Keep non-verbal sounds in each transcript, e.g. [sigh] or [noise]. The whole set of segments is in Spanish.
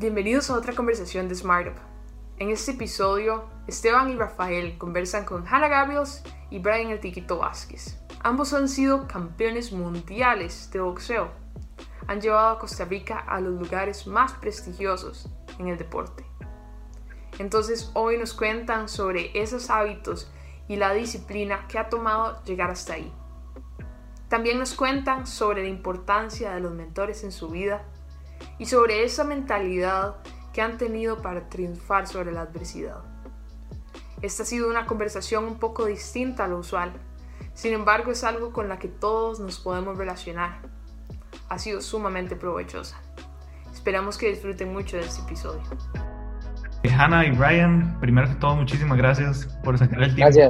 Bienvenidos a otra conversación de SmartUp. En este episodio, Esteban y Rafael conversan con Hannah Gabriels y Brian El Tiquito Vázquez. Ambos han sido campeones mundiales de boxeo. Han llevado a Costa Rica a los lugares más prestigiosos en el deporte. Entonces hoy nos cuentan sobre esos hábitos y la disciplina que ha tomado llegar hasta ahí. También nos cuentan sobre la importancia de los mentores en su vida y sobre esa mentalidad que han tenido para triunfar sobre la adversidad. Esta ha sido una conversación un poco distinta a lo usual, sin embargo es algo con la que todos nos podemos relacionar. Ha sido sumamente provechosa. Esperamos que disfruten mucho de este episodio. Hannah y Brian, primero que todo, muchísimas gracias por sacar el tiempo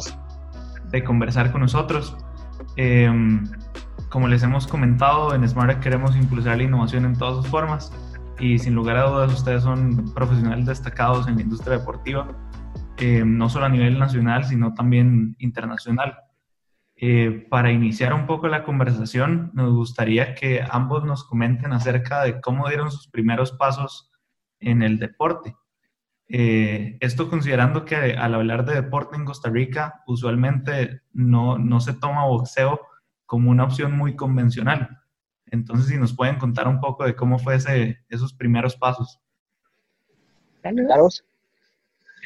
de conversar con nosotros. Em, como les hemos comentado, en Smart queremos impulsar la innovación en todas sus formas y sin lugar a dudas ustedes son profesionales destacados en la industria deportiva, em, no solo a nivel nacional, sino también internacional. Eh, para iniciar un poco la conversación, nos gustaría que ambos nos comenten acerca de cómo dieron sus primeros pasos en el deporte. Eh, esto considerando que al hablar de deporte en Costa Rica, usualmente no, no se toma boxeo como una opción muy convencional. Entonces, si nos pueden contar un poco de cómo fue ese, esos primeros pasos.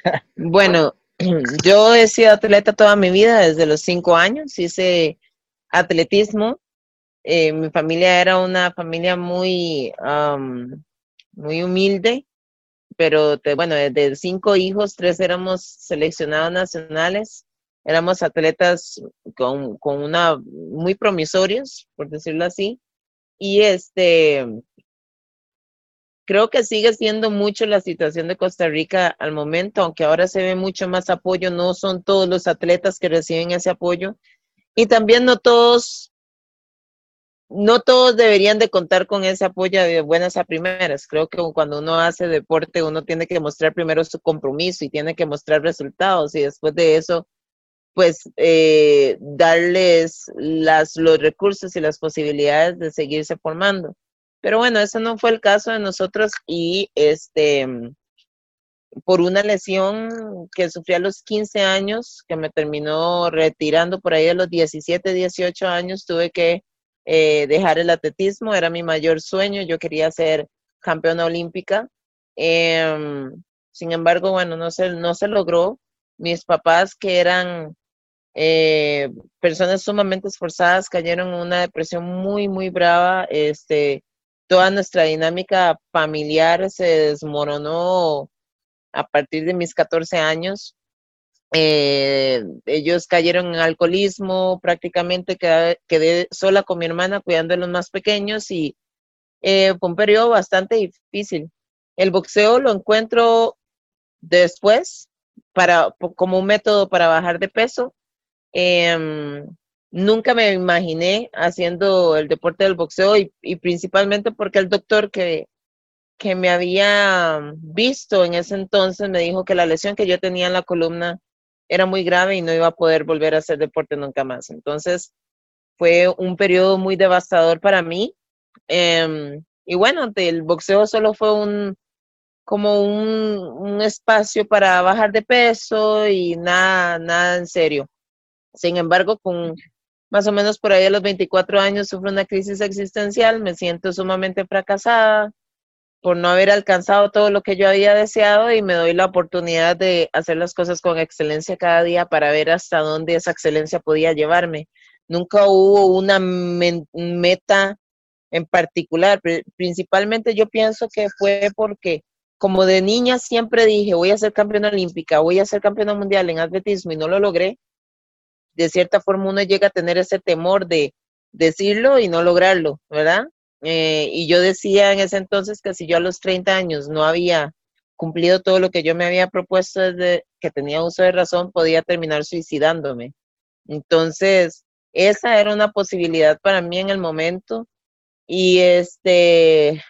[laughs] bueno, [clears throat] yo he sido atleta toda mi vida, desde los cinco años, hice atletismo. Eh, mi familia era una familia muy, muy humilde pero bueno, de cinco hijos, tres éramos seleccionados nacionales, éramos atletas con, con una muy promisorios, por decirlo así, y este, creo que sigue siendo mucho la situación de Costa Rica al momento, aunque ahora se ve mucho más apoyo, no son todos los atletas que reciben ese apoyo, y también no todos no todos deberían de contar con ese apoyo de buenas a primeras. Creo que cuando uno hace deporte, uno tiene que mostrar primero su compromiso y tiene que mostrar resultados y después de eso, pues eh, darles los recursos y las posibilidades de seguirse formando. Pero bueno, eso no fue el caso de nosotros y este por una lesión que sufrí a los 15 años, que me terminó retirando por ahí a los 17, 18 años, tuve que eh, dejar el atletismo, era mi mayor sueño, yo quería ser campeona olímpica. Em, sin embargo, bueno, no se, no se logró. Mis papás, que eran eh, personas sumamente esforzadas, cayeron en una depresión muy, muy brava. Este, toda nuestra dinámica familiar se desmoronó a partir de mis 14 años. Eh, ellos cayeron en alcoholismo, prácticamente quedé, sola con mi hermana cuidando de los más pequeños y eh, fue un periodo bastante difícil. El boxeo lo encuentro después para, como un método para bajar de peso. Em, nunca me imaginé haciendo el deporte del boxeo y, principalmente porque el doctor que, que me había visto en ese entonces me dijo que la lesión que yo tenía en la columna era muy grave y no iba a poder volver a hacer deporte nunca más. Entonces, fue un periodo muy devastador para mí. Em, y bueno, el boxeo solo fue un como un, un, espacio para bajar de peso y nada, nada en serio. Sin embargo, con más o menos por ahí a los 24 años sufro una crisis existencial, me siento sumamente fracasada, por no haber alcanzado todo lo que yo había deseado y me doy la oportunidad de hacer las cosas con excelencia cada día para ver hasta dónde esa excelencia podía llevarme. Nunca hubo una meta en particular, principalmente yo pienso que fue porque como de niña siempre dije, voy a ser campeona olímpica, voy a ser campeona mundial en atletismo y no lo logré, de cierta forma uno llega a tener ese temor de decirlo y no lograrlo, ¿verdad? Eh, y yo decía en ese entonces que si yo a los 30 años no había cumplido todo lo que yo me había propuesto desde que tenía uso de razón, podía terminar suicidándome. Entonces, esa era una posibilidad para mí en el momento. Y este,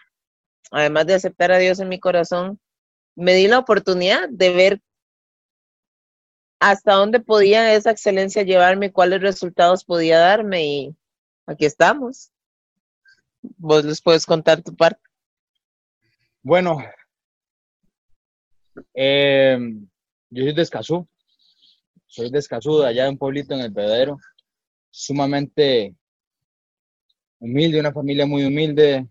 además de aceptar a Dios en mi corazón, me di la oportunidad de ver hasta dónde podía esa excelencia llevarme, cuáles resultados podía darme y aquí estamos vos les puedes contar tu parte. Bueno, Em, yo soy de Escazú. Soy de Escazú, de allá de un pueblito en el Pedero. Sumamente humilde, una familia muy humilde,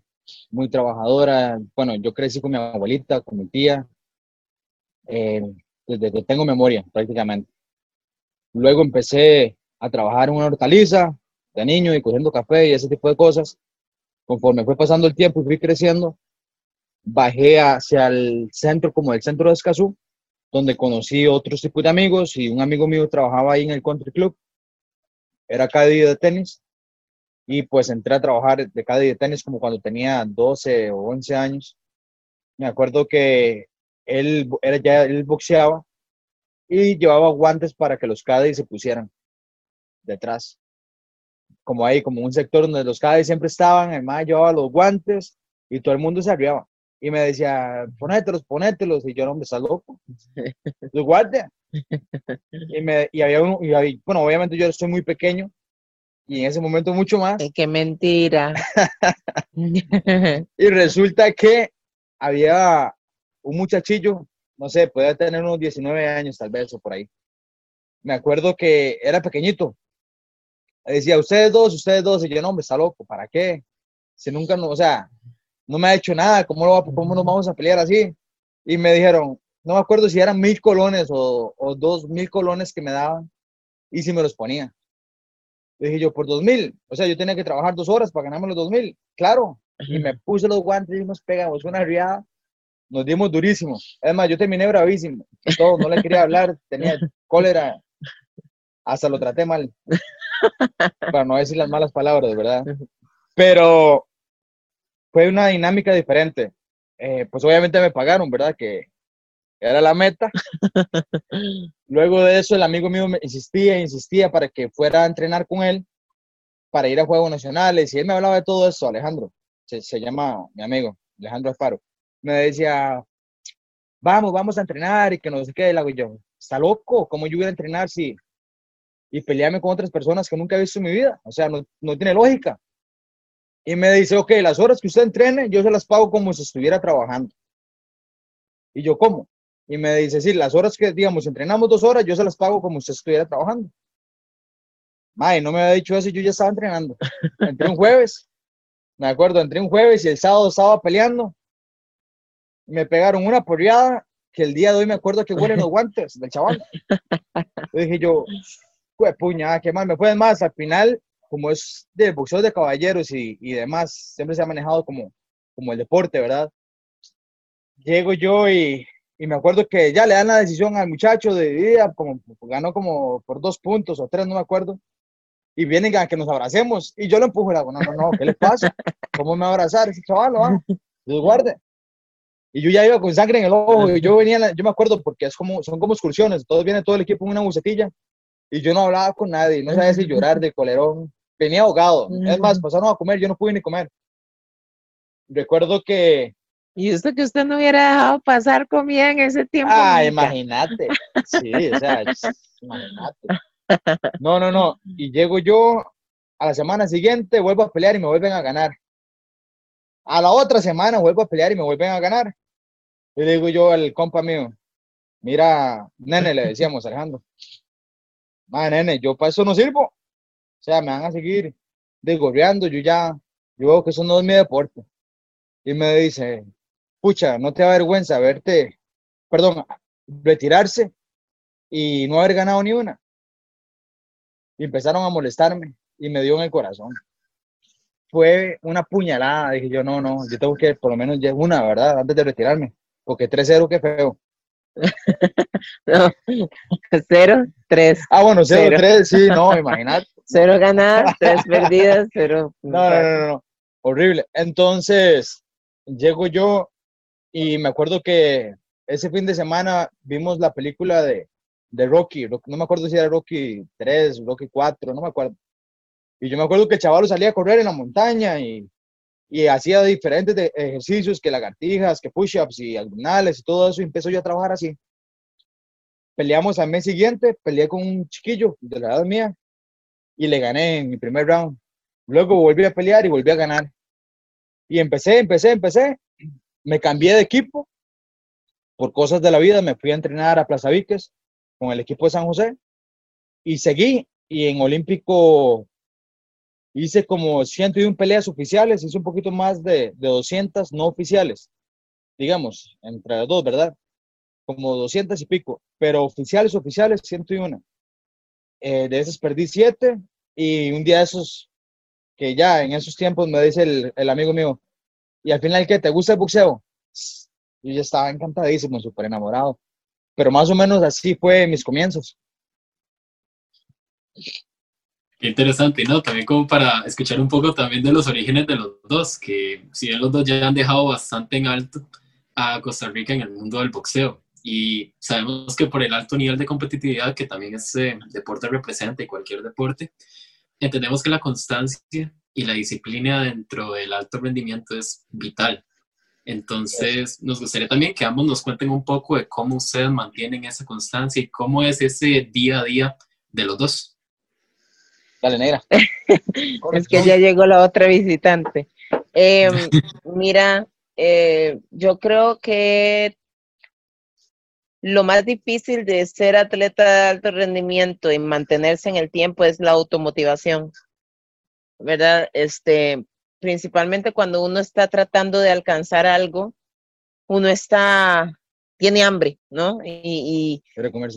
muy trabajadora. Bueno, yo crecí con mi abuelita, con mi tía, eh, desde que tengo memoria prácticamente. Luego empecé a trabajar en una hortaliza de niño y cogiendo café y ese tipo de cosas. Conforme fue pasando el tiempo y fui creciendo, bajé hacia el centro, como el centro de Escazú, donde conocí otros tipos de amigos y un amigo mío trabajaba ahí en el country club. Era cada día de tenis y pues entré a trabajar de cada de tenis como cuando tenía 12 o 11 años. Me acuerdo que él, era ya, él boxeaba y llevaba guantes para que los caddies se pusieran detrás. Como ahí, como un sector donde los caddies siempre estaban, el más llevaba los guantes y todo el mundo se arriaba. Y me decía, ponételos, ponételos. Y yo, no, me estás loco. [laughs] Los guantes. Y, me, y había uno, y bueno, obviamente yo soy muy pequeño y en ese momento mucho más. qué mentira. [laughs] y resulta que había un muchachillo, no sé, podía tener unos 19 años tal vez o por ahí. Me acuerdo que era pequeñito. Decía, ustedes dos, ustedes dos. Y yo, no, me está loco, ¿para qué? Si nunca, no, o sea, no me ha hecho nada, ¿cómo, lo, cómo nos vamos a pelear así? Y me dijeron, no me acuerdo si eran mil colones o, o dos mil colones que me daban y si me los ponía dije yo, por dos mil. O sea, yo tenía que trabajar dos horas para ganarme los dos mil. Claro. Y me puse los guantes y nos pegamos una riada. Nos dimos durísimo. Además, yo terminé bravísimo. Todo, no le quería hablar. Tenía cólera. Hasta lo traté mal. Para no decir las malas palabras, ¿verdad? Pero fue una dinámica diferente. Eh, pues obviamente me pagaron, ¿verdad? Que era la meta. Luego de eso, el amigo mío me insistía, insistía para que fuera a entrenar con él, para ir a Juegos Nacionales. Y él me hablaba de todo eso, Alejandro, se, se llama mi amigo, Alejandro Alfaro. Me decía, vamos, vamos a entrenar y que no sé qué. Y yo, ¿está loco? ¿Cómo yo voy a entrenar si... Y pelearme con otras personas que nunca he visto en mi vida? O sea, no, no tiene lógica. Y me dice, ok, las horas que usted entrene, yo se las pago como si estuviera trabajando. Y yo, ¿cómo? y me dice, sí, las horas que, digamos, entrenamos dos horas, yo se las pago como si estuviera trabajando. May, no me había dicho eso, yo ya estaba entrenando. Entré un jueves, me acuerdo, entré un jueves y el sábado estaba peleando. Me pegaron una porriada que el día de hoy me acuerdo que huelen los [laughs] guantes del chaval. Dije yo, pues puñada, qué mal me fue más. Al final, como es de boxeo de caballeros y, y demás, siempre se ha manejado como, como el deporte, ¿verdad? Llego yo y y me acuerdo que ya le dan la decisión al muchacho de día, como ganó como por dos puntos o tres, no me acuerdo. Y vienen a que nos abracemos. Y yo lo empujo y le digo, no, no, no, ¿qué le pasa? ¿Cómo me va a abrazar ese chaval? ¿va? Dios guarde. Y yo ya iba con sangre en el ojo. Y yo venía, yo me acuerdo porque es como, son como excursiones. Todos viene todo el equipo en una bucetilla. Y yo no hablaba con nadie. No sabía si llorar de colerón. Venía ahogado. Es más, pasaron a comer. Yo no pude ni comer. Recuerdo que y esto que usted no hubiera dejado pasar comida en ese tiempo. Ah, imagínate. Sí, o sea, [laughs] imagínate. No, no, no. Y llego yo a la semana siguiente, vuelvo a pelear y me vuelven a ganar. A la otra semana vuelvo a pelear y me vuelven a ganar. Le digo yo al compa mío, mira, nene, le decíamos, [laughs] Alejandro, ma, nene, yo para eso no sirvo. O sea, me van a seguir desgorreando, yo ya, yo veo que eso no es mi deporte. Y me dice, pucha, no te da vergüenza verte, perdón, retirarse y no haber ganado ni una. Y empezaron a molestarme y me dio en el corazón. Fue una puñalada, dije yo, no, no, yo tengo que por lo menos ya una, ¿verdad? Antes de retirarme, porque 3-0, qué feo. [laughs] no, 0, 3. Ah, bueno, 0, 3, sí, no, [laughs] imagínate. 0 ganadas, 3 perdidas, 0. No, no, no, no, horrible. Entonces, llego yo y me acuerdo que ese fin de semana vimos la película de, de Rocky, no me acuerdo si era Rocky 3, Rocky 4, no me acuerdo. Y yo me acuerdo que el chaval salía a correr en la montaña y, y hacía diferentes ejercicios, que lagartijas, que push-ups y abdominales y todo eso, y empezó yo a trabajar así. Peleamos al mes siguiente, peleé con un chiquillo de la edad mía y le gané en mi primer round. Luego volví a pelear y volví a ganar. Y empecé, empecé, empecé me cambié de equipo por cosas de la vida me fui a entrenar a Plaza Víquez con el equipo de San José y seguí y en Olímpico hice como 101 peleas oficiales, hice un poquito más de, de 200 no oficiales, digamos, entre las dos, ¿verdad? Como 200 y pico, pero oficiales, oficiales, 101. Eh, de esas perdí 7 y un día de esos, que ya en esos tiempos me dice el, el amigo mío, y al final, ¿qué? ¿Te gusta el boxeo? Yo ya estaba encantadísimo, súper enamorado. Pero más o menos así fue mis comienzos. Qué interesante, ¿no? También como para escuchar un poco también de los orígenes de los dos, que si bien los dos ya han dejado bastante en alto a Costa Rica en el mundo del boxeo. Y sabemos que por el alto nivel de competitividad que también ese deporte representa y cualquier deporte, entendemos que la constancia y la disciplina dentro del alto rendimiento es vital. Entonces, nos gustaría también que ambos nos cuenten un poco de cómo ustedes mantienen esa constancia y cómo es ese día a día de los dos. Dale, negra. [laughs] es que ya llegó la otra visitante. Em, [laughs] mira, eh, yo creo que lo más difícil de ser atleta de alto rendimiento y mantenerse en el tiempo es la automotivación, ¿verdad? Este, principalmente cuando uno está tratando de alcanzar algo, uno está, tiene hambre, ¿no? Y,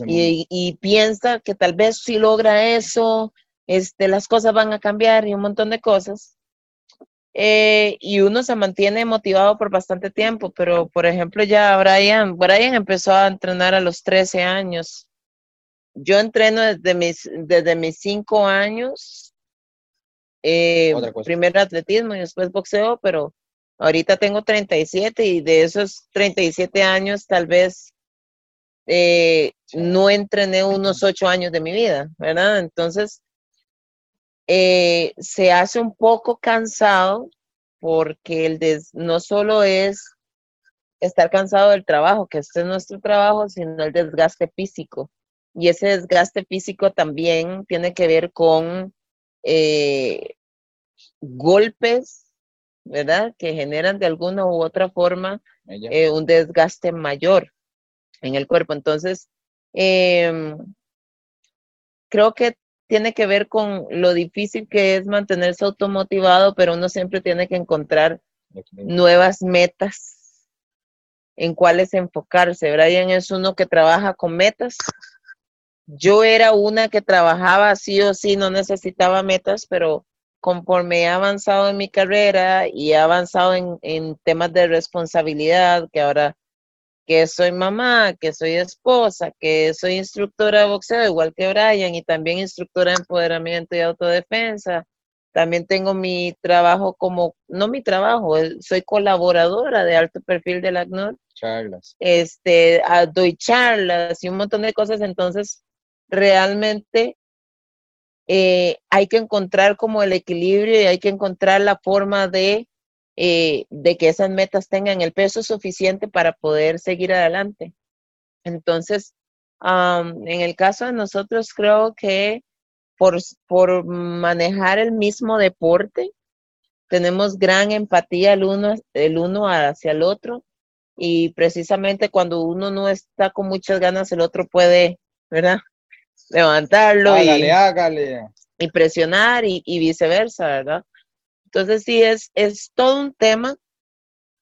y, y, piensa que tal vez si logra eso, este, las cosas van a cambiar y un montón de cosas. Eh, y uno se mantiene motivado por bastante tiempo, pero por ejemplo ya Brian, Brian empezó a entrenar a los 13 años. Yo entreno desde mis, desde mis 5 años eh, primero atletismo y después boxeo, pero ahorita tengo 37 y de esos 37 años tal vez eh, no entrené unos 8 años de mi vida, ¿verdad? Entonces, eh, se hace un poco cansado porque el des no solo es estar cansado del trabajo, que este es nuestro trabajo, sino el desgaste físico. Y ese desgaste físico también tiene que ver con eh, golpes, ¿verdad? Que generan de alguna u otra forma eh, un desgaste mayor en el cuerpo. Entonces, em, creo que tiene que ver con lo difícil que es mantenerse automotivado, pero uno siempre tiene que encontrar nuevas metas en cuáles enfocarse. Brian es uno que trabaja con metas yo era una que trabajaba sí o sí, no necesitaba metas, pero conforme he avanzado en mi carrera y he avanzado en, temas de responsabilidad, que ahora que soy mamá, que soy esposa, que soy instructora de boxeo, igual que Brian, y también instructora de empoderamiento y autodefensa. También tengo mi trabajo como, no mi trabajo, soy colaboradora de alto perfil de la ACNUR. Charlas. Este, ah, doy charlas y un montón de cosas. Entonces, realmente eh, hay que encontrar como el equilibrio y hay que encontrar la forma de, eh, de que esas metas tengan el peso suficiente para poder seguir adelante. Entonces, en el caso de nosotros, creo que por, por manejar el mismo deporte, tenemos gran empatía el uno, el uno hacia el otro y precisamente cuando uno no está con muchas ganas, el otro puede, ¿verdad? [laughs] levantarlo y, presionar y, viceversa, ¿verdad? Entonces sí, es, es todo un tema.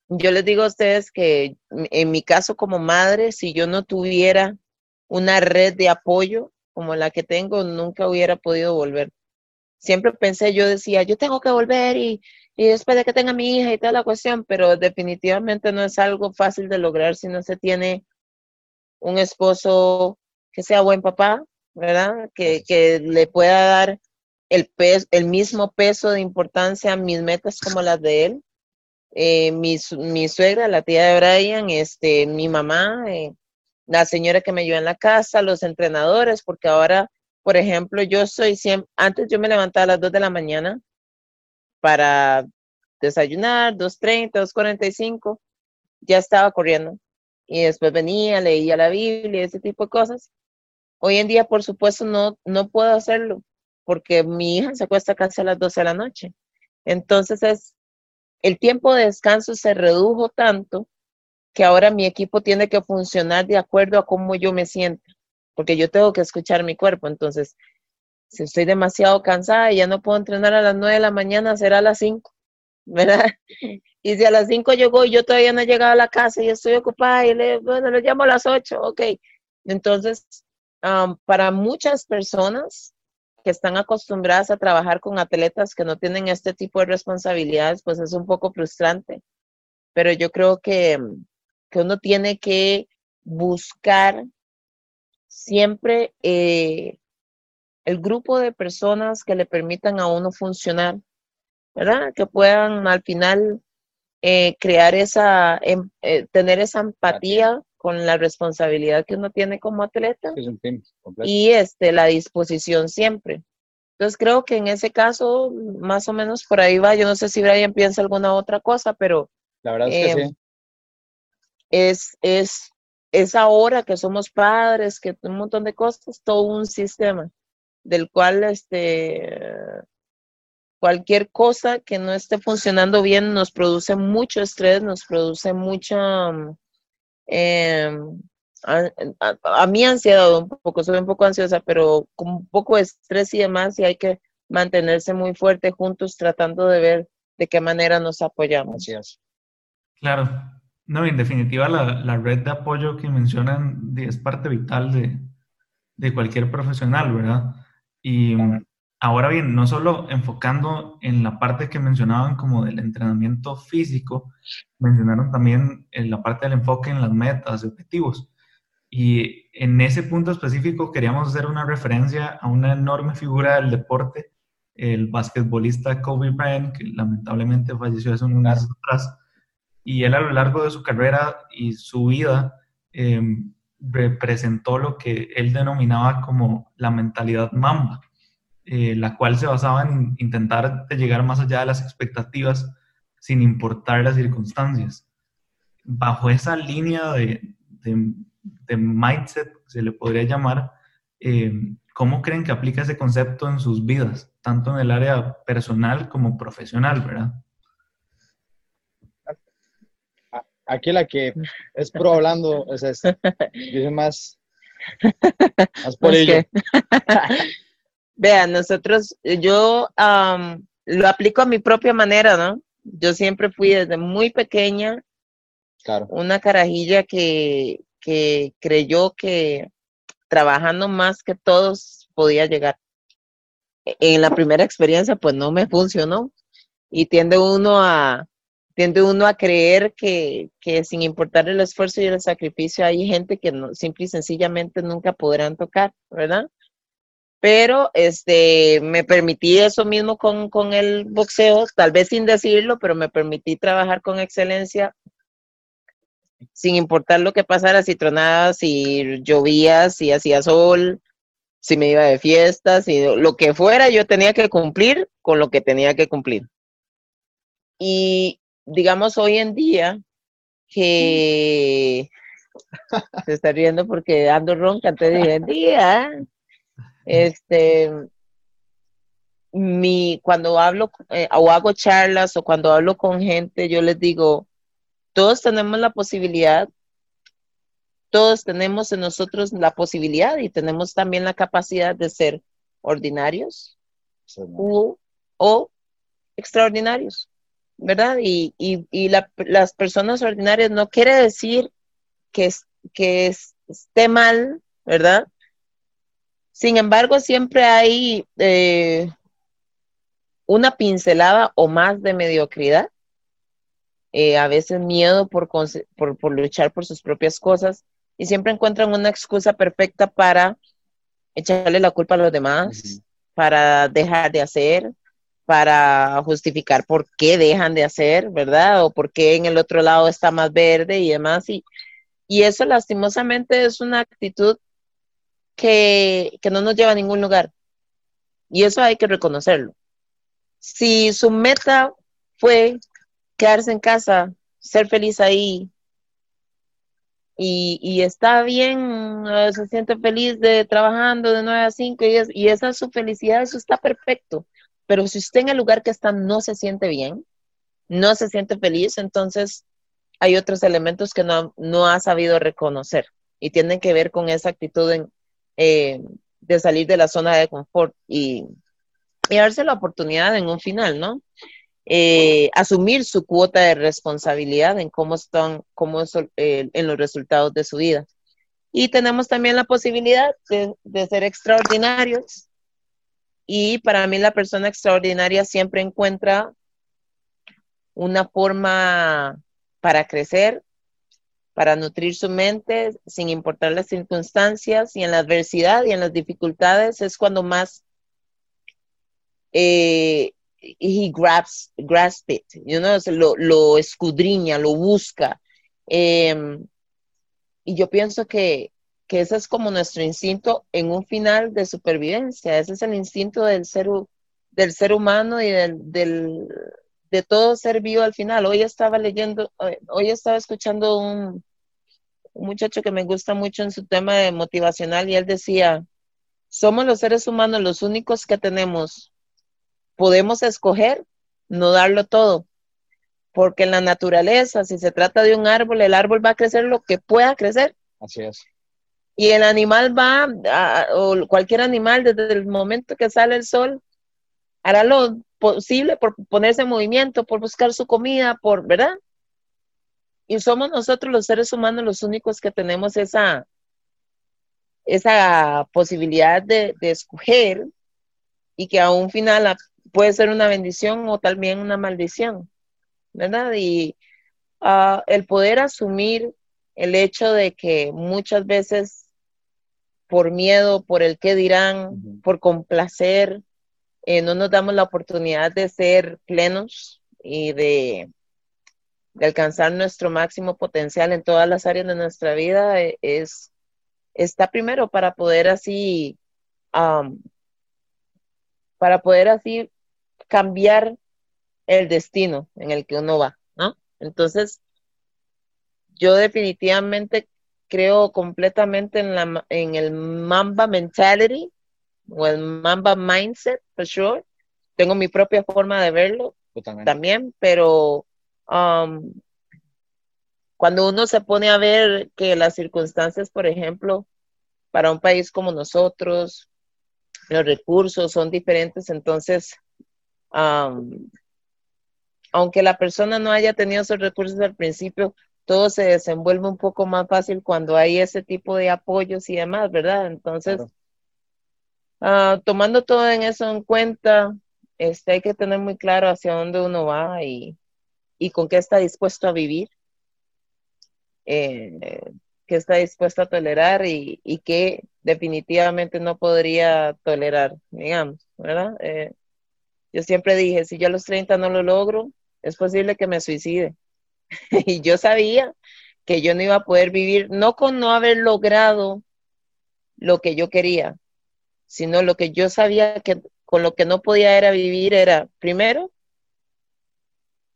Yo les digo a ustedes que en mi caso como madre, si yo no tuviera una red de apoyo como la que tengo, nunca hubiera podido volver. Siempre pensé, yo decía, yo tengo que volver y, y después de que tenga mi hija y toda la cuestión, pero definitivamente no es algo fácil de lograr si no se tiene un esposo que sea buen papá, ¿verdad? Que, que le pueda dar el, peso, el mismo peso de importancia a mis metas como las de él. Eh, mi, mi, suegra, la tía de Brian, este, mi mamá, eh, la señora que me ayuda en la casa, los entrenadores, porque ahora, por ejemplo, yo soy siempre, antes yo me levantaba a las 2 de la mañana para desayunar, 2.30, 2.45, ya estaba corriendo. Y después venía, leía la Biblia, ese tipo de cosas. Hoy en día, por supuesto, no, no puedo hacerlo porque mi hija se acuesta casi a las 12 de la noche. Entonces, es, el tiempo de descanso se redujo tanto que ahora mi equipo tiene que funcionar de acuerdo a cómo yo me siento, porque yo tengo que escuchar mi cuerpo. Entonces, si estoy demasiado cansada y ya no puedo entrenar a las 9 de la mañana, será a las 5, [laughs] ¿verdad? Y si a las 5 llego y yo todavía no he llegado a la casa y estoy ocupada y le, bueno, le llamo a las 8, ok. Entonces, para muchas personas que están acostumbradas a trabajar con atletas que no tienen este tipo de responsabilidades, pues es un poco frustrante. Pero yo creo que, que uno tiene que buscar siempre eh, el grupo de personas que le permitan a uno funcionar, ¿verdad? Que puedan al final eh, crear esa, em, eh, tener esa empatía con la responsabilidad que uno tiene como atleta y este, la disposición siempre. Entonces creo que en ese caso, más o menos por ahí va. Yo no sé si Brian piensa alguna otra cosa, pero... La verdad es que em, sí. Es, es, es ahora que somos padres, que un montón de cosas, todo un sistema del cual este, cualquier cosa que no esté funcionando bien nos produce mucho estrés, nos produce mucha, eh, a, mí ansiedad un poco, soy un poco ansiosa, pero con un poco de estrés y demás, y hay que mantenerse muy fuerte juntos tratando de ver de qué manera nos apoyamos. Claro, no, en definitiva la, la, red de apoyo que mencionan es parte vital de, de cualquier profesional, ¿verdad? Y ahora bien, no solo enfocando en la parte que mencionaban como del entrenamiento físico, mencionaron también en la parte del enfoque en las metas y objetivos. Y en ese punto específico queríamos hacer una referencia a una enorme figura del deporte, el basquetbolista Kobe Bryant, que lamentablemente falleció hace unos meses atrás. Y él a lo largo de su carrera y su vida eh, representó lo que él denominaba como la mentalidad mamba, eh, la cual se basaba en intentar llegar más allá de las expectativas sin importar las circunstancias. Bajo esa línea de, de, mindset, se le podría llamar, eh, ¿cómo creen que aplica ese concepto en sus vidas, tanto en el área personal como profesional, verdad? aquí la que es pro hablando, es más, más por [laughs] ello. [laughs] Vean, nosotros, yo lo aplico a mi propia manera, ¿no? Yo siempre fui desde muy pequeña claro. una carajilla que, que creyó que trabajando más que todos podía llegar. En la primera experiencia, pues no me funcionó. Y tiende uno a, tiende uno a creer que, que, sin importar el esfuerzo y el sacrificio hay gente que no, simple y sencillamente nunca podrán tocar, ¿verdad? Pero este, me permití eso mismo con, con el boxeo, tal vez sin decirlo, pero me permití trabajar con excelencia sin importar lo que pasara, si tronaba, si llovía, si hacía sol, si me iba de fiesta, si lo que fuera, yo tenía que cumplir con lo que tenía que cumplir. Y digamos, hoy en día, que [laughs] se está riendo porque ando ronca antes de día, este, mi, cuando hablo eh, o hago charlas o cuando hablo con gente, yo les digo, todos tenemos la posibilidad, todos tenemos en nosotros la posibilidad y tenemos también la capacidad de ser ordinarios o extraordinarios. ¿verdad? Y, y, las personas ordinarias no quiere decir que, que esté mal, ¿verdad? Sin embargo, siempre hay eh, una pincelada o más de mediocridad, eh, a veces miedo por, por, luchar por sus propias cosas y siempre encuentran una excusa perfecta para echarle la culpa a los demás, para dejar de hacer, para justificar por qué dejan de hacer, ¿verdad? O por qué en el otro lado está más verde y demás. Y, y eso lastimosamente es una actitud que, que no nos lleva a ningún lugar. Y eso hay que reconocerlo. Si su meta fue quedarse en casa, ser feliz ahí, y, y, está bien, se siente feliz de trabajando de 9 a 5 y, y esa es su felicidad, eso está perfecto. Pero si usted en el lugar que está no se siente bien, no se siente feliz, entonces hay otros elementos que no, no ha sabido reconocer y tienen que ver con esa actitud eh, de salir de la zona de confort y, y darse la oportunidad en un final, ¿no? Eh, asumir su cuota de responsabilidad en cómo están, cómo eh, en los resultados de su vida. Y tenemos también la posibilidad de, de, ser extraordinarios. Y para mí la persona extraordinaria siempre encuentra una forma para crecer, para nutrir su mente, sin importar las circunstancias y en la adversidad y en las dificultades es cuando más eh, he grabs, grasp it, you know, lo, lo escudriña, lo busca. Em, y yo pienso que, que ese es como nuestro instinto en un final de supervivencia. Ese es el instinto del ser, del ser humano y del, del, de todo ser vivo al final. Hoy estaba leyendo, hoy estaba escuchando un, un muchacho que me gusta mucho en su tema de motivacional y él decía, somos los seres humanos los únicos que tenemos podemos escoger no darlo todo, porque en la naturaleza, si se trata de un árbol, el árbol va a crecer lo que pueda crecer. Así es. Y el animal va, o cualquier animal, desde el momento que sale el sol, hará lo posible por ponerse en movimiento, por buscar su comida, por, ¿verdad? Y somos nosotros los seres humanos los únicos que tenemos esa, esa posibilidad de, de escoger y que a un final puede ser una bendición o también una maldición, ¿verdad? Y uh, el poder asumir el hecho de que muchas veces por miedo, por el qué dirán, por complacer, eh, no nos damos la oportunidad de ser plenos y de, alcanzar nuestro máximo potencial en todas las áreas de nuestra vida, eh, es, está primero para poder así, um, para poder así cambiar el destino en el que uno va, ¿no? Entonces, yo definitivamente creo completamente en, la, en el Mamba mentality o el Mamba mindset, for sure. Tengo mi propia forma de verlo también, pero um, cuando uno se pone a ver que las circunstancias, por ejemplo, para un país como nosotros, los recursos son diferentes, entonces aunque la persona no haya tenido esos recursos al principio, todo se desenvuelve un poco más fácil cuando hay ese tipo de apoyos y demás, ¿verdad? Entonces, ah, tomando todo en eso en cuenta, este, hay que tener muy claro hacia dónde uno va y, y con qué está dispuesto a vivir, eh, qué está dispuesto a tolerar y, y qué definitivamente no podría tolerar, digamos, ¿verdad? Eh, yo siempre dije, si yo a los 30 no lo logro, es posible que me suicide. [laughs] y yo sabía que yo no iba a poder vivir, no con no haber logrado lo que yo quería, sino lo que yo sabía que con lo que no podía era vivir era, primero,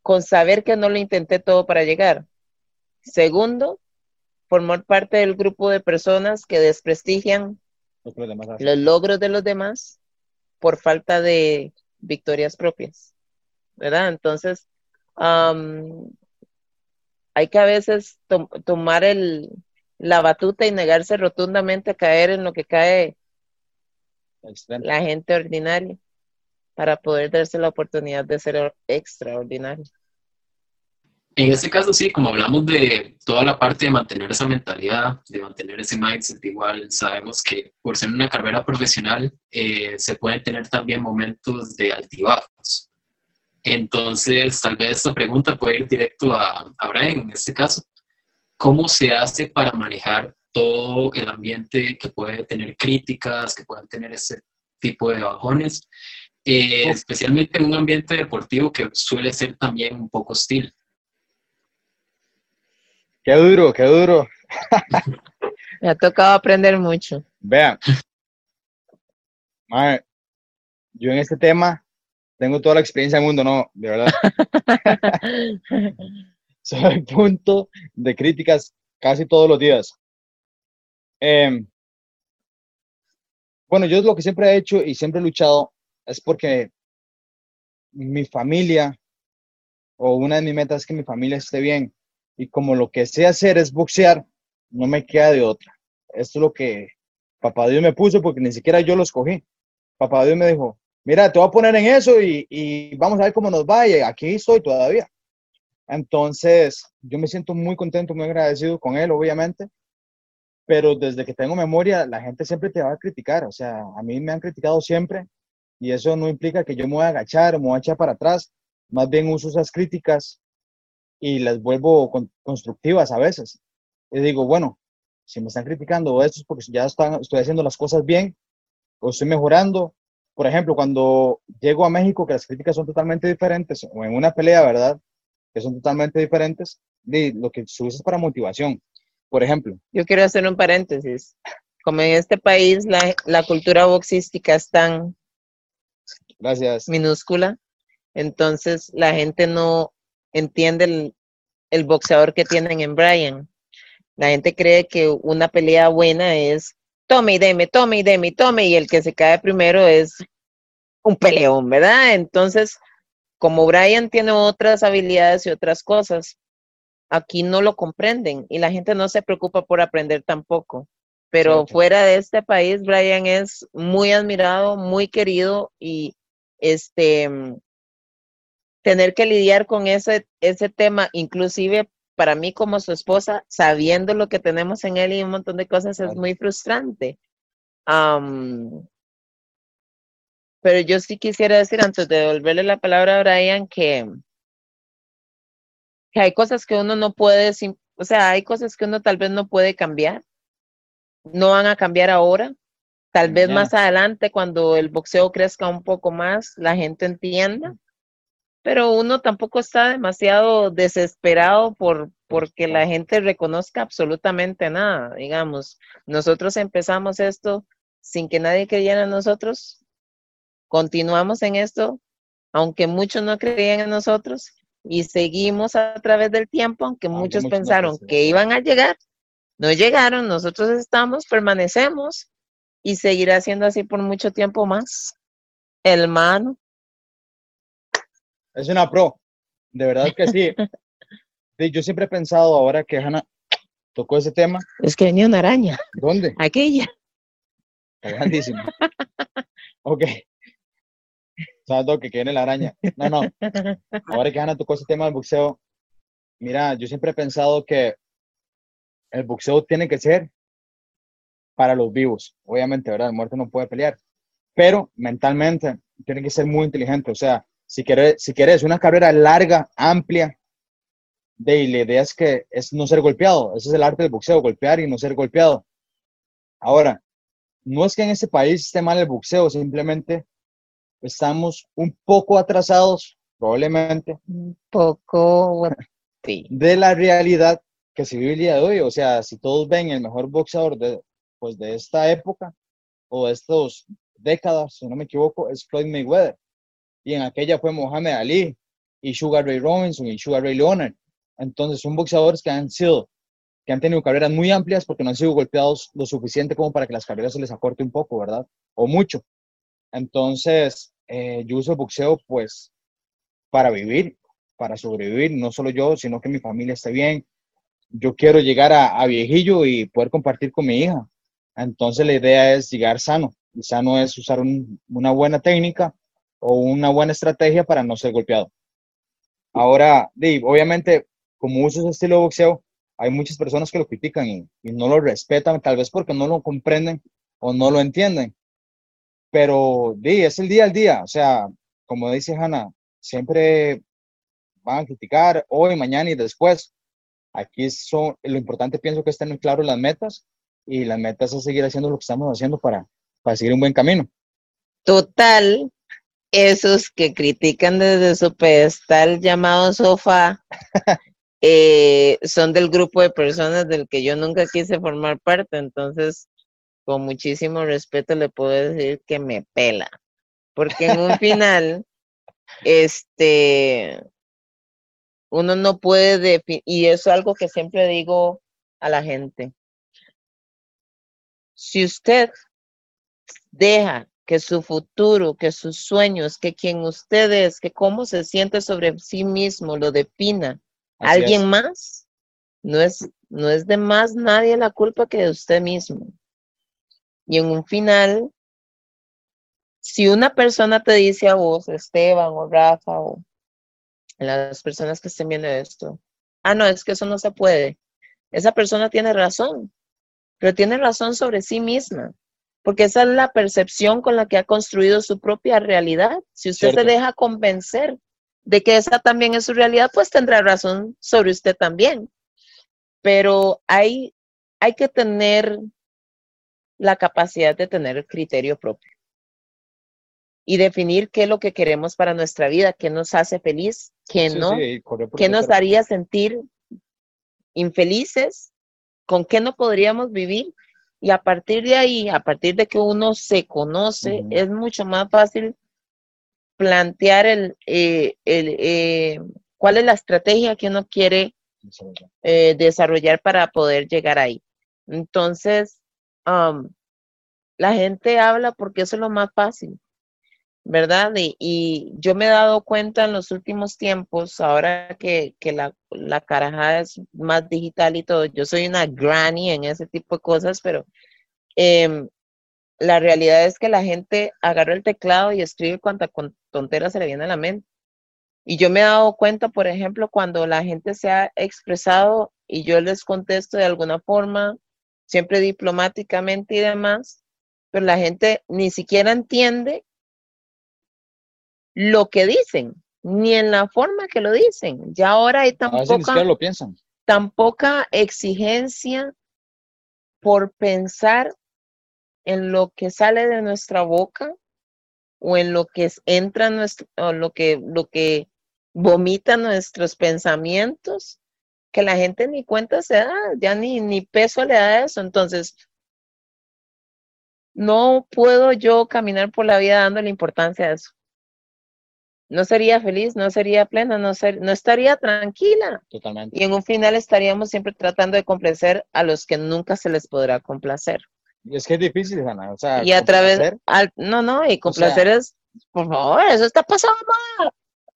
con saber que no lo intenté todo para llegar. Segundo, formar parte del grupo de personas que desprestigian los logros de los demás por falta de victorias propias, ¿verdad? Entonces, hay que a veces tomar el, la batuta y negarse rotundamente a caer en lo que cae la gente ordinaria para poder darse la oportunidad de ser extraordinario. En este caso, sí, como hablamos de toda la parte de mantener esa mentalidad, de mantener ese mindset, igual sabemos que por ser una carrera profesional eh, se pueden tener también momentos de altibajos. Entonces, tal vez esta pregunta puede ir directo a, a Brian en este caso. ¿Cómo se hace para manejar todo el ambiente que puede tener críticas, que puedan tener ese tipo de bajones, eh, especialmente en un ambiente deportivo que suele ser también un poco hostil? Qué duro, qué duro. [laughs] Me ha tocado aprender mucho. Vean, yo en este tema tengo toda la experiencia del mundo, no, de verdad. [laughs] [laughs] Soy punto de críticas casi todos los días. Em, bueno, yo lo que siempre he hecho y siempre he luchado es porque mi familia, o una de mis metas es que mi familia esté bien y como lo que sé hacer es boxear, no me queda de otra. Esto es lo que papá Dios me puso porque ni siquiera yo lo escogí. Papá Dios me dijo, mira, te voy a poner en eso y, y vamos a ver cómo nos va y aquí estoy todavía. Entonces, yo me siento muy contento, muy agradecido con él, obviamente, pero desde que tengo memoria, la gente siempre te va a criticar, o sea, a mí me han criticado siempre y eso no implica que yo me voy a agachar me voy a echar para atrás, más bien uso esas críticas y las vuelvo constructivas a veces. Y digo, bueno, si me están criticando esto es porque ya están, estoy haciendo las cosas bien o estoy mejorando. Por ejemplo, cuando llego a México, que las críticas son totalmente diferentes, o en una pelea, ¿verdad? Que son totalmente diferentes, de lo que subes es para motivación. Por ejemplo. Yo quiero hacer un paréntesis. Como en este país la, la cultura boxística es tan Gracias. minúscula, entonces la gente no entiende el, el boxeador que tienen en Brian. La gente cree que una pelea buena es tome y deme, tome y deme, tome, y el que se cae primero es un peleón, ¿verdad? Entonces, como Brian tiene otras habilidades y otras cosas, aquí no lo comprenden y la gente no se preocupa por aprender tampoco. Pero fuera de este país, Brian es muy admirado, muy querido y este tener que lidiar con ese, ese tema, inclusive para mí como su esposa, sabiendo lo que tenemos en él y un montón de cosas, es muy frustrante. pero yo sí quisiera decir, antes de devolverle la palabra a Brian, que, que hay cosas que uno no puede, o sea, hay cosas que uno tal vez no puede cambiar, no van a cambiar ahora, tal vez más adelante cuando el boxeo crezca un poco más, la gente entienda. Pero uno tampoco está demasiado desesperado por porque la gente reconozca absolutamente nada, digamos. Nosotros empezamos esto sin que nadie creyera en nosotros, continuamos en esto, aunque muchos no creían en nosotros, y seguimos a través del tiempo, aunque, muchos, pensaron que iban a llegar, no llegaron, nosotros estamos, permanecemos y seguirá siendo así por mucho tiempo más. Hermano. Es una pro, de verdad que sí. [laughs] Yo siempre he pensado ahora que Hanna tocó ese tema. Es que venía una araña. ¿Dónde? Aquella. Está grandísima. [laughs] ok. ¿Sabes que viene la araña? No, no. [laughs] Ahora que Hanna tocó ese tema del boxeo, mira, yo siempre he pensado que el boxeo tiene que ser para los vivos. Obviamente, ¿verdad? El muerto no puede pelear. Pero mentalmente tiene que ser muy inteligente. O sea, si quieres, si quieres una carrera larga, amplia, de la idea es que es no ser golpeado. Ese es el arte del boxeo, golpear y no ser golpeado. Ahora, no es que en este país esté mal el boxeo, simplemente estamos un poco atrasados, probablemente. Un poco de la realidad que se vive el día de hoy. O sea, si todos ven el mejor boxeador de, pues, de esta época o de estas décadas, si no me equivoco, es Floyd Mayweather y en aquella fue Mohamed Ali y Sugar Ray Robinson y Sugar Ray Leonard. Entonces son boxeadores que han sido, que han tenido carreras muy amplias porque no han sido golpeados lo suficiente como para que las carreras se les acorte un poco, ¿verdad? O mucho. Entonces, eh, yo uso el boxeo pues para vivir, para sobrevivir, no solo yo, sino que mi familia esté bien. Yo quiero llegar a, viejillo y poder compartir con mi hija. Entonces la idea es llegar sano. Y sano es usar una buena técnica, o una buena estrategia para no ser golpeado. Ahora, obviamente, como uso ese estilo de boxeo, hay muchas personas que lo critican y, no lo respetan, tal vez porque no lo comprenden o no lo entienden. Pero di, es el día al día. O sea, como dice Hanna, siempre van a criticar hoy, mañana y después. Aquí son, lo importante pienso que estén claro las metas y las metas es seguir haciendo lo que estamos haciendo para, para seguir un buen camino. Total, esos que critican desde su pedestal llamado sofá [laughs] eh, son del grupo de personas del que yo nunca quise formar parte. Entonces, con muchísimo respeto le puedo decir que me pela. Porque en un final, [laughs] este, uno no puede definir, y es algo que siempre digo a la gente. Si usted deja que su futuro, que sus sueños, que quien usted es, que cómo se siente sobre sí mismo lo defina alguien más, No es, no es de más nadie la culpa que de usted mismo. Y en un final, si una persona te dice a vos, Esteban o Rafa o las personas que estén viendo esto, ah, no, es que eso no se puede. Esa persona tiene razón, pero tiene razón sobre sí misma, porque esa es la percepción con la que ha construido su propia realidad. Si usted se deja convencer de que esa también es su realidad, pues tendrá razón sobre usted también. Pero hay, hay que tener la capacidad de tener criterio propio y definir qué es lo que queremos para nuestra vida, qué nos hace feliz, qué no, qué nos haría sentir infelices, con qué no podríamos vivir. Y a partir de ahí, a partir de que uno se conoce, es mucho más fácil plantear el, eh, el eh, cuál es la estrategia que uno quiere eh, desarrollar para poder llegar ahí. Entonces, la gente habla porque eso es lo más fácil. ¿verdad? Y, yo me he dado cuenta en los últimos tiempos, ahora que, la, la carajada es más digital y todo, yo soy una granny en ese tipo de cosas, pero em, la realidad es que la gente agarra el teclado y escribe cuanta tontera se le viene a la mente. Y yo me he dado cuenta, por ejemplo, cuando la gente se ha expresado y yo les contesto de alguna forma, siempre diplomáticamente y demás, pero la gente ni siquiera entiende lo que dicen, ni en la forma que lo dicen. Ya ahora hay tan poca, lo piensan. tan poca exigencia por pensar en lo que sale de nuestra boca o en lo que entra nuestro, o lo que, lo que vomita nuestros pensamientos, que la gente ni cuenta se da, ya ni, ni peso le da eso. Entonces, no puedo yo caminar por la vida dándole importancia a eso no sería feliz, no sería plena, no, no estaría tranquila. Totalmente. Y en un final estaríamos siempre tratando de complacer a los que nunca se les podrá complacer. Y es que es difícil, Ana. O sea, y a través, no, no, y complacer es, por favor, eso está pasando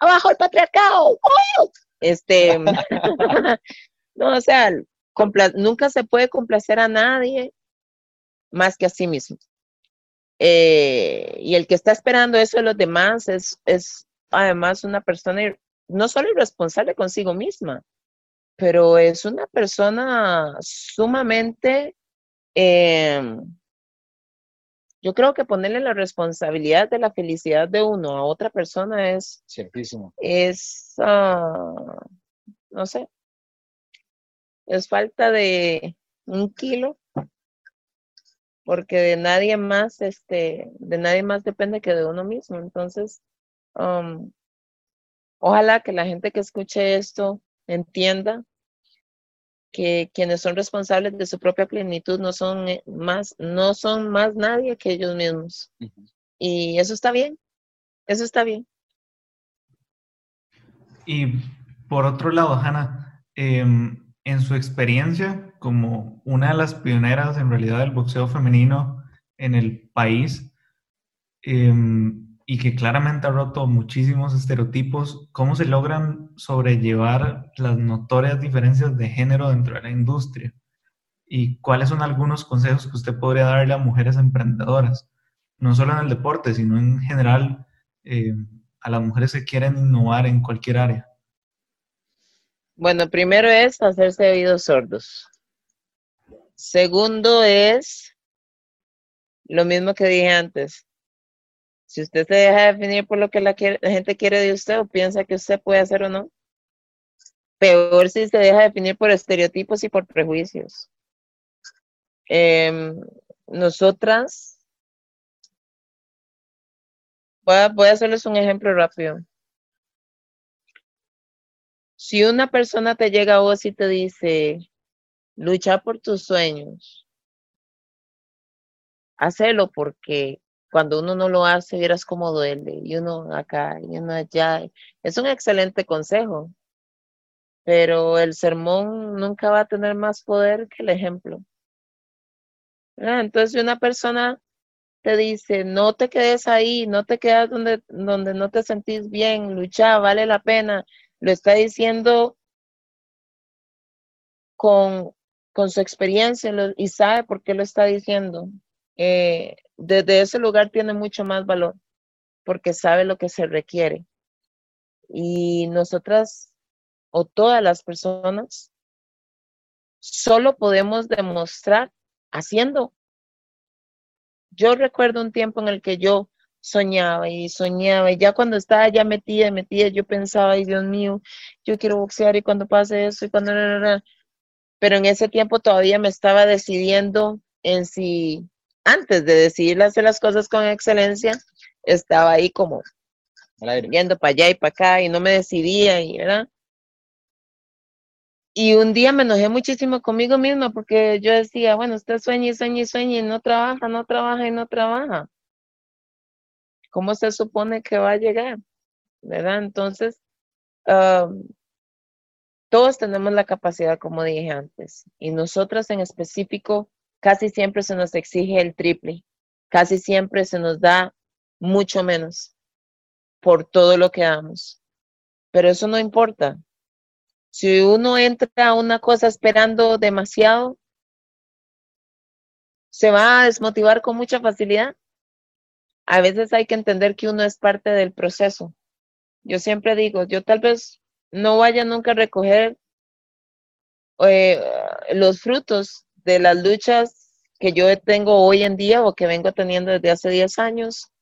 abajo el patriarcado. Este, [laughs] no, o sea, nunca se puede complacer a nadie más que a sí mismo. Eh, y el que está esperando eso de los demás es, es además una persona no solo irresponsable consigo misma, pero es una persona sumamente, em, yo creo que ponerle la responsabilidad de la felicidad de uno a otra persona es, Ciertísimo. es, ah, no sé, es falta de un kilo porque de nadie más, este, de nadie más depende que de uno mismo. Entonces, Um, ojalá que la gente que escuche esto entienda que quienes son responsables de su propia plenitud no son eh, más, no son más nadie que ellos mismos. Y eso está bien, eso está bien. Y por otro lado, Hanna, em, en su experiencia como una de las pioneras en realidad del boxeo femenino en el país, eh, y que claramente ha roto muchísimos estereotipos, ¿cómo se logran sobrellevar las notorias diferencias de género dentro de la industria? ¿Y cuáles son algunos consejos que usted podría darle a mujeres emprendedoras? No solo en el deporte, sino en general eh, a las mujeres que quieren innovar en cualquier área. Bueno, primero es hacerse oídos sordos. Segundo es lo mismo que dije antes, si usted se deja definir por lo que la, gente quiere de usted o piensa que usted puede hacer o no, peor si se deja definir por estereotipos y por prejuicios. Em, nosotras, voy a, hacerles un ejemplo rápido. Si una persona te llega a vos y te dice, lucha por tus sueños, hacelo porque cuando uno no lo hace, vieras cómo duele, y uno acá, y uno allá. Es un excelente consejo, pero el sermón nunca va a tener más poder que el ejemplo. Entonces, si una persona te dice, no te quedes ahí, no te quedas donde, donde no te sentís bien, lucha, vale la pena, lo está diciendo con, con su experiencia y sabe por qué lo está diciendo. Eh, desde ese lugar tiene mucho más valor porque sabe lo que se requiere. Y nosotras o todas las personas solo podemos demostrar haciendo. Yo recuerdo un tiempo en el que yo soñaba y soñaba y ya cuando estaba ya metida, metida, yo pensaba, ay Dios mío, yo quiero boxear y cuando pase eso y cuando... Pero en ese tiempo todavía me estaba decidiendo en si, antes de decidir hacer las cosas con excelencia, estaba ahí como viendo para allá y para acá y no me decidía y ¿verdad? Y un día me enojé muchísimo conmigo misma porque yo decía, bueno, usted sueña y sueña y sueña y no trabaja, no trabaja y no trabaja. ¿Cómo se supone que va a llegar? ¿Verdad? Entonces, todos tenemos la capacidad, como dije antes, y nosotras en específico, casi siempre se nos exige el triple, casi siempre se nos da mucho menos por todo lo que damos. Pero eso no importa. Si uno entra a una cosa esperando demasiado, se va a desmotivar con mucha facilidad. A veces hay que entender que uno es parte del proceso. Yo siempre digo, yo tal vez no vaya nunca a recoger eh, los frutos de las luchas que yo tengo hoy en día o que vengo teniendo desde hace 10 años,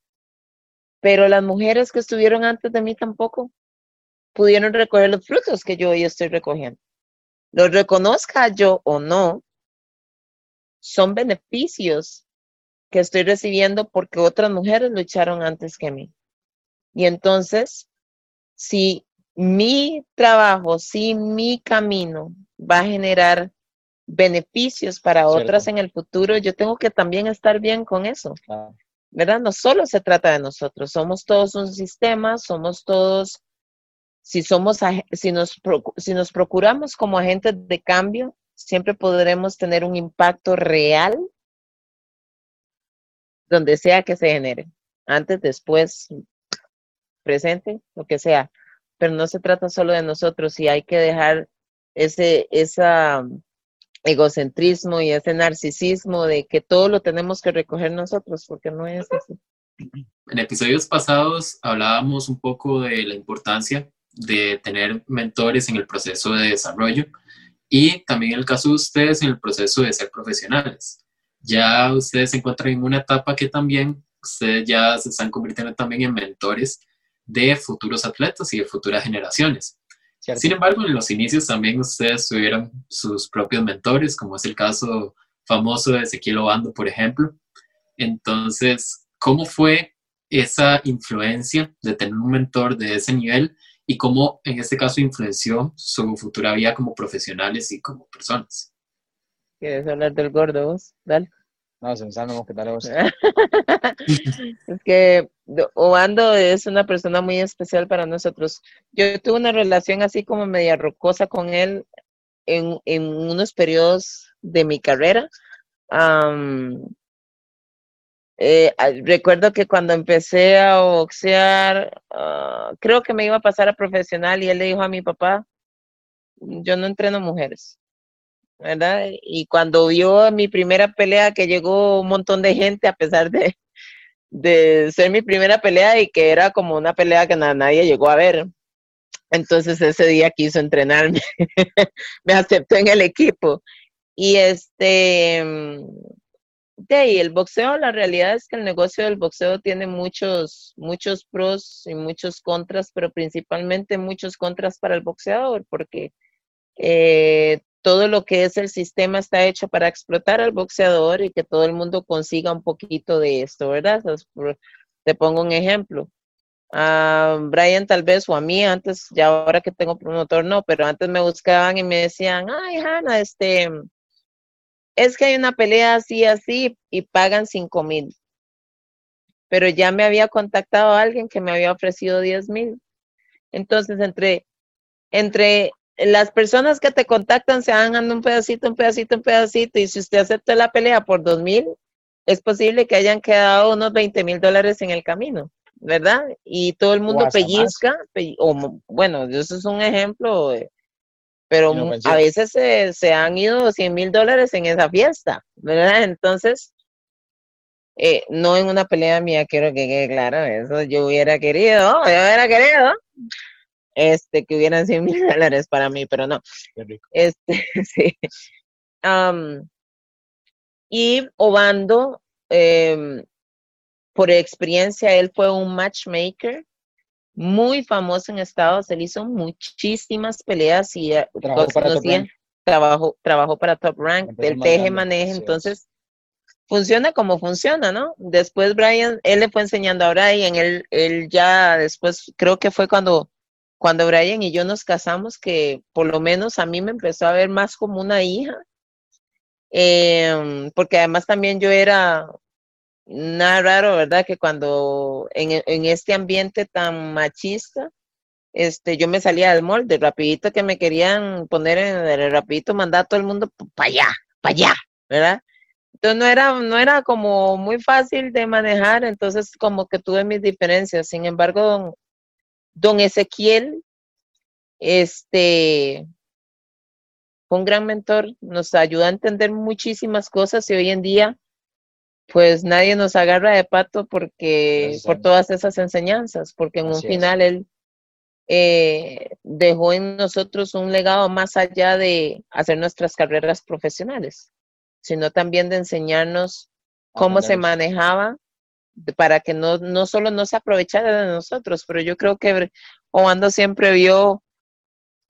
pero las mujeres que estuvieron antes de mí tampoco pudieron recoger los frutos que yo hoy estoy recogiendo. Los reconozca yo o no, son beneficios que estoy recibiendo porque otras mujeres lucharon antes que mí. Y entonces, si mi trabajo, si mi camino va a generar beneficios para otras en el futuro, yo tengo que también estar bien con eso. ¿Verdad? No solo se trata de nosotros, somos todos un sistema, somos todos, si somos, si nos, si nos procuramos como agentes de cambio, siempre podremos tener un impacto real donde sea que se genere, antes, después, presente, lo que sea. Pero no se trata solo de nosotros y hay que dejar ese, esa egocentrismo y ese narcisismo de que todo lo tenemos que recoger nosotros, porque no es así. En episodios pasados hablábamos un poco de la importancia de tener mentores en el proceso de desarrollo y también el caso de ustedes en el proceso de ser profesionales. Ya ustedes se encuentran en una etapa que también ustedes ya se están convirtiendo también en mentores de futuros atletas y de futuras generaciones. Sin embargo, en los inicios también ustedes tuvieron sus propios mentores, como es el caso famoso de Ezequiel Obando, por ejemplo. Entonces, ¿cómo fue esa influencia de tener un mentor de ese nivel y cómo en este caso influenció su futura vida como profesionales y como personas? ¿Quieres hablar del gordo vos? Dale. No, se me sale que es que Obando es una persona muy especial para nosotros. Yo tuve una relación así como media rocosa con él en, en unos periodos de mi carrera. Eh, recuerdo que cuando empecé a boxear, ah, creo que me iba a pasar a profesional y él le dijo a mi papá, yo no entreno mujeres. ¿Verdad? Y cuando vio mi primera pelea que llegó un montón de gente a pesar de, de ser mi primera pelea y que era como una pelea que nadie llegó a ver. Entonces ese día quiso entrenarme, [laughs] me aceptó en el equipo. Y este, de ahí, el boxeo, la realidad es que el negocio del boxeo tiene muchos, muchos pros y muchos contras, pero principalmente muchos contras para el boxeador, porque eh, todo lo que es el sistema está hecho para explotar al boxeador y que todo el mundo consiga un poquito de esto, ¿verdad? Te pongo un ejemplo. A Brian tal vez o a mí antes, ya ahora que tengo promotor no, pero antes me buscaban y me decían, ay Hanna, este, es que hay una pelea así, así y pagan cinco mil. Pero ya me había contactado a alguien que me había ofrecido diez mil. Entonces, entre, entre las personas que te contactan se van dando un pedacito, un pedacito, un pedacito, y si usted acepta la pelea por dos mil, es posible que hayan quedado unos 20 mil dólares en el camino, ¿verdad? Y todo el mundo pellizca, o, bueno, eso es un ejemplo, pero a veces se, han ido 100 mil dólares en esa fiesta, ¿verdad? Entonces, eh, no en una pelea mía, quiero que quede claro, eso yo hubiera querido, yo hubiera querido, este, que hubieran 100 mil [laughs] dólares para mí, pero no. Este, [laughs] sí. y Obando, em, por experiencia, él fue un matchmaker muy famoso en Estados. Él hizo muchísimas peleas y eh, trabajó para, Top Rank. Trabajó, trabajó para Top Rank, teje maneje. Entonces, funciona como funciona, ¿no? Después Brian, él le fue enseñando a Brian, él, él ya después, creo que fue cuando, cuando Brian y yo nos casamos, que por lo menos a mí me empezó a ver más como una hija. Em, porque además también yo era nada raro, ¿verdad? Que cuando en, en, este ambiente tan machista, este, yo me salía del molde, rapidito que me querían poner en el rapidito mandar a todo el mundo para allá, para allá, ¿verdad? Entonces no era, no era como muy fácil de manejar, entonces como que tuve mis diferencias. Sin embargo, don, Ezequiel, este, fue un gran mentor, nos ayudó a entender muchísimas cosas y hoy en día pues nadie nos agarra de pato porque por todas esas enseñanzas, porque en un final él eh, dejó en nosotros un legado más allá de hacer nuestras carreras profesionales, sino también de enseñarnos cómo se manejaba para que no, no solo no se aprovechara de nosotros, pero yo creo que Obando siempre vio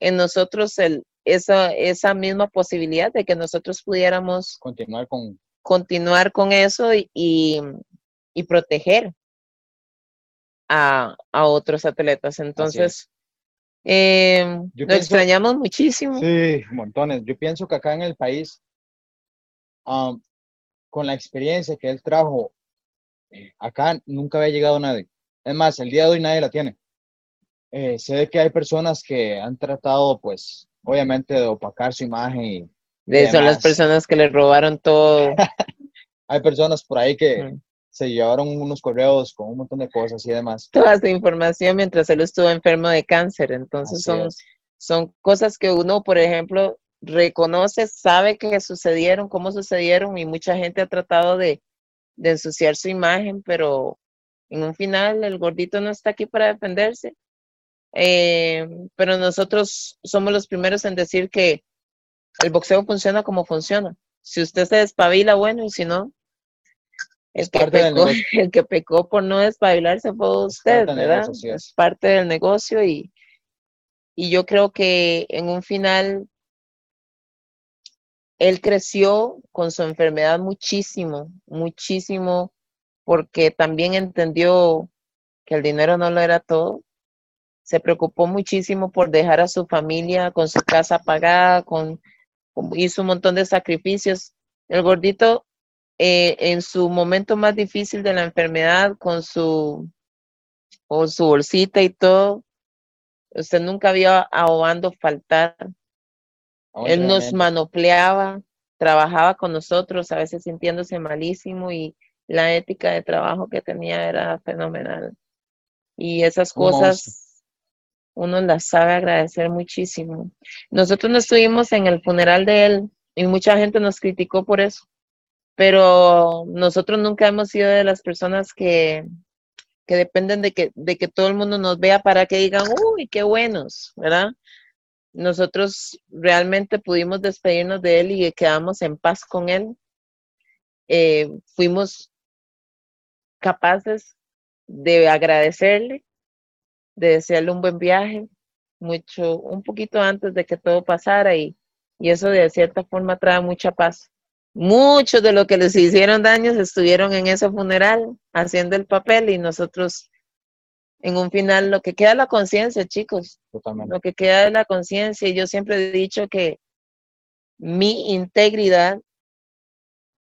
en nosotros el, esa, esa misma posibilidad de que nosotros pudiéramos continuar con, continuar con eso y, proteger a, otros atletas. Entonces, eh, lo extrañamos muchísimo. Sí, montones. Yo pienso que acá en el país, um, con la experiencia que él trajo, acá nunca había llegado nadie. Es más, el día de hoy nadie la tiene. Eh, sé que hay personas que han tratado, pues, obviamente, de opacar su imagen y de son las personas que le robaron todo. [laughs] Hay personas por ahí que se llevaron unos correos con un montón de cosas y demás. Toda esa información mientras él estuvo enfermo de cáncer. Entonces son, son cosas que uno, por ejemplo, reconoce, sabe que sucedieron, cómo sucedieron y mucha gente ha tratado de, de ensuciar su imagen, pero en un final el gordito no está aquí para defenderse. Eh, pero nosotros somos los primeros en decir que el boxeo funciona como funciona. Si usted se despabila, bueno, y si no, el que, pecó, [laughs] el que pecó por no despabilarse fue usted, ¿verdad? es parte del negocio y, y yo creo que en un final él creció con su enfermedad muchísimo, muchísimo, porque también entendió que el dinero no lo era todo. Se preocupó muchísimo por dejar a su familia con su casa pagada, con hizo un montón de sacrificios. El gordito, eh, en su momento más difícil de la enfermedad, con su, con su bolsita y todo, usted nunca vio a faltar. Él nos manopleaba, trabajaba con nosotros, a veces sintiéndose malísimo y la ética de trabajo que tenía era fenomenal. Y esas cosas uno las sabe agradecer muchísimo. Nosotros no estuvimos en el funeral de él y mucha gente nos criticó por eso, pero nosotros nunca hemos sido de las personas que, que dependen de que, de que todo el mundo nos vea para que digan, uy, qué buenos, ¿verdad? Nosotros realmente pudimos despedirnos de él y quedamos en paz con él. Eh, fuimos capaces de agradecerle de desearle un buen viaje, mucho, un poquito antes de que todo pasara y, y eso de cierta forma trae mucha paz. Muchos de los que les hicieron daños estuvieron en ese funeral haciendo el papel y nosotros en un final lo que queda es la conciencia, chicos. Lo que queda es la conciencia y yo siempre he dicho que mi integridad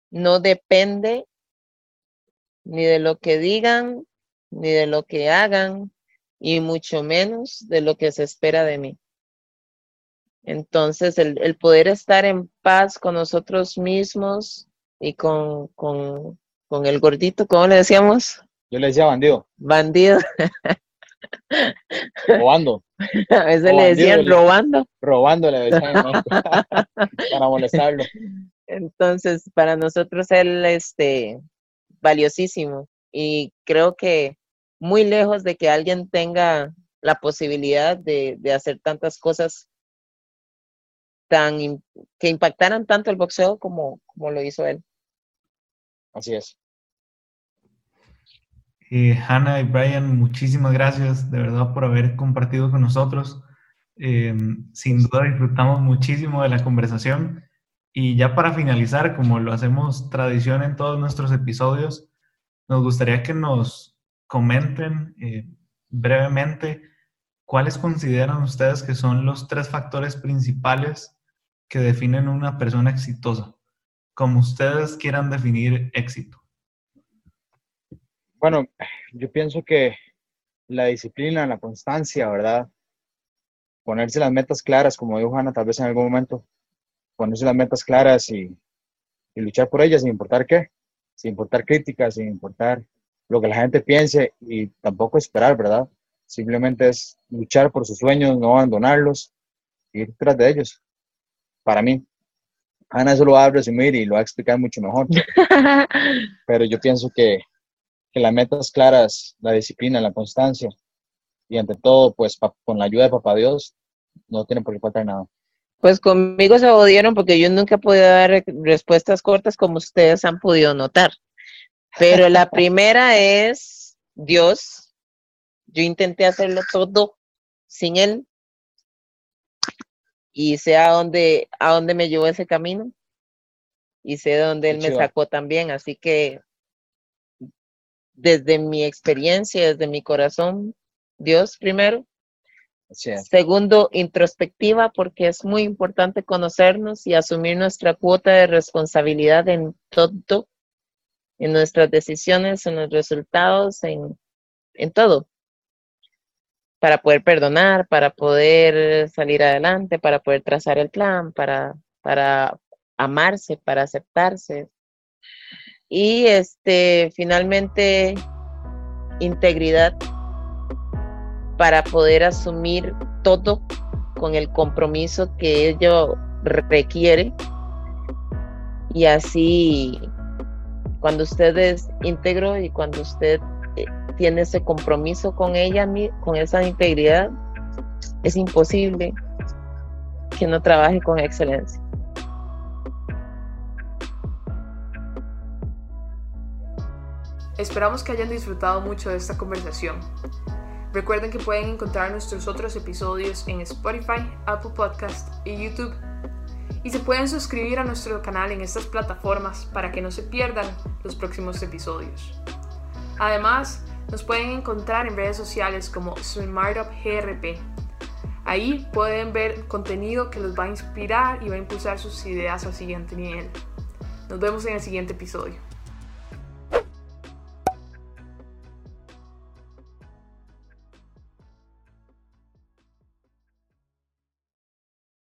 no depende ni de lo que digan, ni de lo que hagan, y mucho menos de lo que se espera de mí. Entonces, el, poder estar en paz con nosotros mismos y con, con, con el gordito, ¿cómo le decíamos? Yo le decía bandido. Bandido. [laughs] robando. A veces le decían robando. Robando, le decían [laughs] para molestarlo. Entonces, para nosotros él, este, valiosísimo. Y creo que muy lejos de que alguien tenga la posibilidad de, de hacer tantas cosas tan que impactaran tanto el boxeo como, como lo hizo él. Así es. Eh, Hannah y Brian, muchísimas gracias de verdad por haber compartido con nosotros. Eh, sin duda disfrutamos muchísimo de la conversación. Y ya para finalizar, como lo hacemos tradición en todos nuestros episodios, nos gustaría que nos comenten eh, brevemente cuáles consideran ustedes que son los tres factores principales que definen una persona exitosa, como ustedes quieran definir éxito. Bueno, yo pienso que la disciplina, la constancia, ¿verdad? Ponerse las metas claras, como dijo Hanna, tal vez en algún momento, ponerse las metas claras y, y luchar por ellas sin importar qué, sin importar críticas, sin importar lo que la gente piense y tampoco esperar, ¿verdad? Simplemente es luchar por sus sueños, no abandonarlos, ir tras de ellos para mí. Ana eso lo va a resumir y lo va a explicar mucho mejor. [laughs] Pero yo pienso que, que las metas claras, la disciplina, la constancia y ante todo, pues con la ayuda de Papá Dios, no tiene por qué faltar nada. Pues conmigo se odiaron porque yo nunca he podido dar respuestas cortas como ustedes han podido notar. Pero la [laughs] primera es Dios. Yo intenté hacerlo todo sin Él y sé a dónde, a dónde me llevó ese camino y sé de dónde él me sacó también. Así que desde mi experiencia, desde mi corazón, Dios primero. Segundo, introspectiva, porque es muy importante conocernos y asumir nuestra cuota de responsabilidad en todo, en nuestras decisiones, en los resultados, en, en todo para poder perdonar, para poder salir adelante, para poder trazar el plan, para, para amarse, para aceptarse. Y este, finalmente, integridad para poder asumir todo con el compromiso que ello requiere. Y así, cuando usted es íntegro y cuando usted tiene ese compromiso con ella, con esa integridad, es imposible que no trabaje con excelencia. Esperamos que hayan disfrutado mucho de esta conversación. Recuerden que pueden encontrar nuestros otros episodios en Spotify, Apple Podcast y YouTube. Y se pueden suscribir a nuestro canal en estas plataformas para que no se pierdan los próximos episodios. Además, nos pueden encontrar en redes sociales como SmartUpGRP. Ahí pueden ver contenido que los va a inspirar y va a impulsar sus ideas al siguiente nivel. Nos vemos en el siguiente episodio.